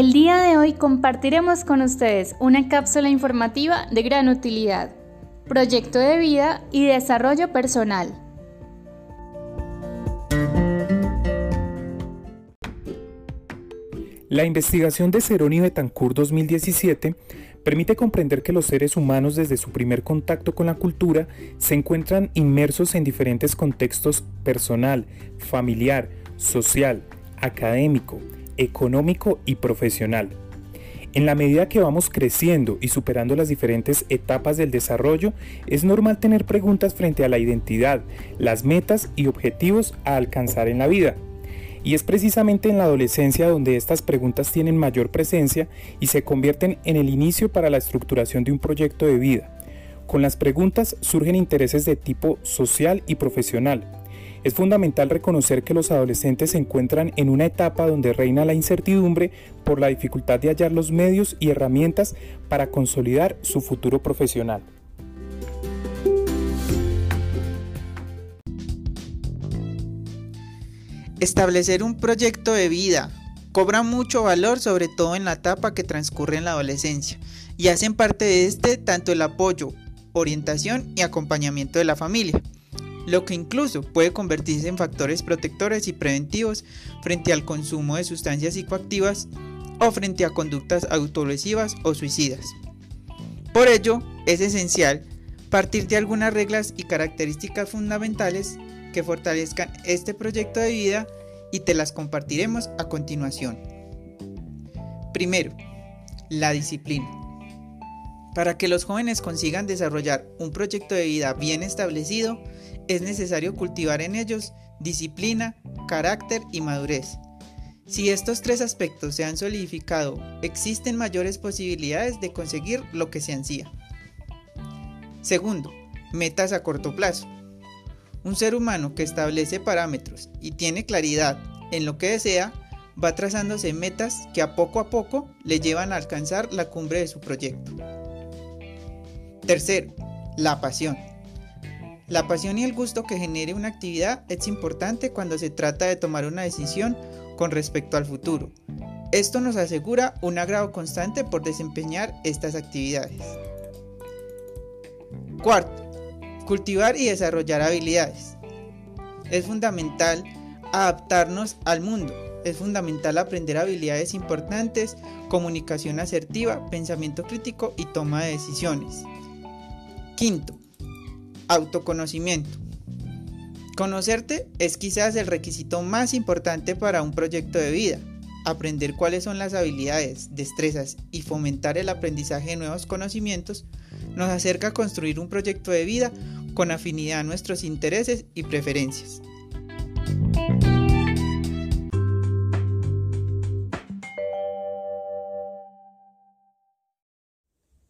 El día de hoy compartiremos con ustedes una cápsula informativa de gran utilidad, proyecto de vida y desarrollo personal. La investigación de Cerón y Betancourt 2017 permite comprender que los seres humanos desde su primer contacto con la cultura se encuentran inmersos en diferentes contextos personal, familiar, social, académico, económico y profesional. En la medida que vamos creciendo y superando las diferentes etapas del desarrollo, es normal tener preguntas frente a la identidad, las metas y objetivos a alcanzar en la vida. Y es precisamente en la adolescencia donde estas preguntas tienen mayor presencia y se convierten en el inicio para la estructuración de un proyecto de vida. Con las preguntas surgen intereses de tipo social y profesional, es fundamental reconocer que los adolescentes se encuentran en una etapa donde reina la incertidumbre por la dificultad de hallar los medios y herramientas para consolidar su futuro profesional. Establecer un proyecto de vida cobra mucho valor sobre todo en la etapa que transcurre en la adolescencia y hacen parte de este tanto el apoyo, orientación y acompañamiento de la familia lo que incluso puede convertirse en factores protectores y preventivos frente al consumo de sustancias psicoactivas o frente a conductas autolesivas o suicidas. Por ello, es esencial partir de algunas reglas y características fundamentales que fortalezcan este proyecto de vida y te las compartiremos a continuación. Primero, la disciplina. Para que los jóvenes consigan desarrollar un proyecto de vida bien establecido, es necesario cultivar en ellos disciplina, carácter y madurez. Si estos tres aspectos se han solidificado, existen mayores posibilidades de conseguir lo que se ansía. Segundo, metas a corto plazo. Un ser humano que establece parámetros y tiene claridad en lo que desea, va trazándose metas que a poco a poco le llevan a alcanzar la cumbre de su proyecto. Tercero, la pasión. La pasión y el gusto que genere una actividad es importante cuando se trata de tomar una decisión con respecto al futuro. Esto nos asegura un agrado constante por desempeñar estas actividades. Cuarto, cultivar y desarrollar habilidades. Es fundamental adaptarnos al mundo. Es fundamental aprender habilidades importantes, comunicación asertiva, pensamiento crítico y toma de decisiones. Quinto, Autoconocimiento. Conocerte es quizás el requisito más importante para un proyecto de vida. Aprender cuáles son las habilidades, destrezas y fomentar el aprendizaje de nuevos conocimientos nos acerca a construir un proyecto de vida con afinidad a nuestros intereses y preferencias.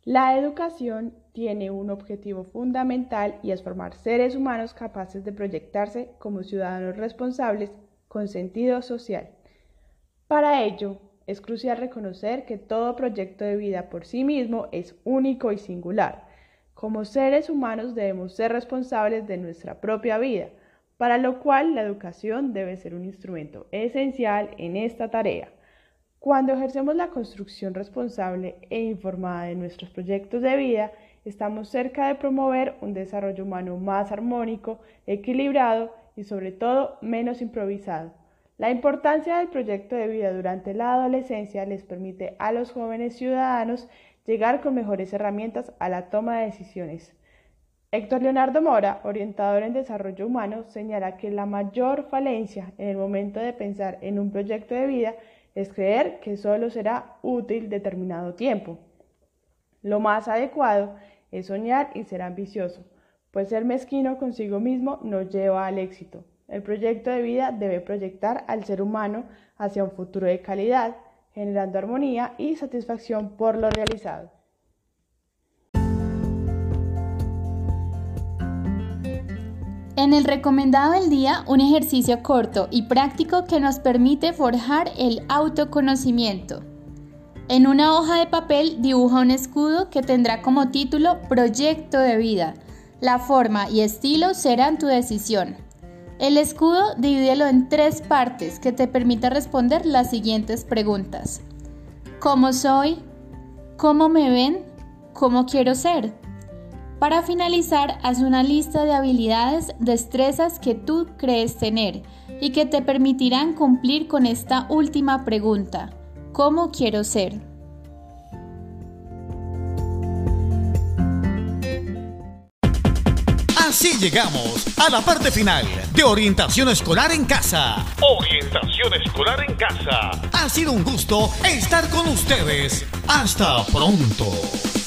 La educación tiene un objetivo fundamental y es formar seres humanos capaces de proyectarse como ciudadanos responsables con sentido social. Para ello, es crucial reconocer que todo proyecto de vida por sí mismo es único y singular. Como seres humanos debemos ser responsables de nuestra propia vida, para lo cual la educación debe ser un instrumento esencial en esta tarea. Cuando ejercemos la construcción responsable e informada de nuestros proyectos de vida, estamos cerca de promover un desarrollo humano más armónico, equilibrado y sobre todo menos improvisado. La importancia del proyecto de vida durante la adolescencia les permite a los jóvenes ciudadanos llegar con mejores herramientas a la toma de decisiones. Héctor Leonardo Mora, orientador en desarrollo humano, señala que la mayor falencia en el momento de pensar en un proyecto de vida es creer que solo será útil determinado tiempo. Lo más adecuado es soñar y ser ambicioso, pues ser mezquino consigo mismo no lleva al éxito. El proyecto de vida debe proyectar al ser humano hacia un futuro de calidad, generando armonía y satisfacción por lo realizado. En el recomendado del día, un ejercicio corto y práctico que nos permite forjar el autoconocimiento. En una hoja de papel dibuja un escudo que tendrá como título Proyecto de vida. La forma y estilo serán tu decisión. El escudo divídelo en tres partes que te permita responder las siguientes preguntas. ¿Cómo soy? ¿Cómo me ven? ¿Cómo quiero ser? Para finalizar, haz una lista de habilidades, destrezas que tú crees tener y que te permitirán cumplir con esta última pregunta. ¿Cómo quiero ser? Así llegamos a la parte final de Orientación Escolar en Casa. Orientación Escolar en Casa. Ha sido un gusto estar con ustedes. Hasta pronto.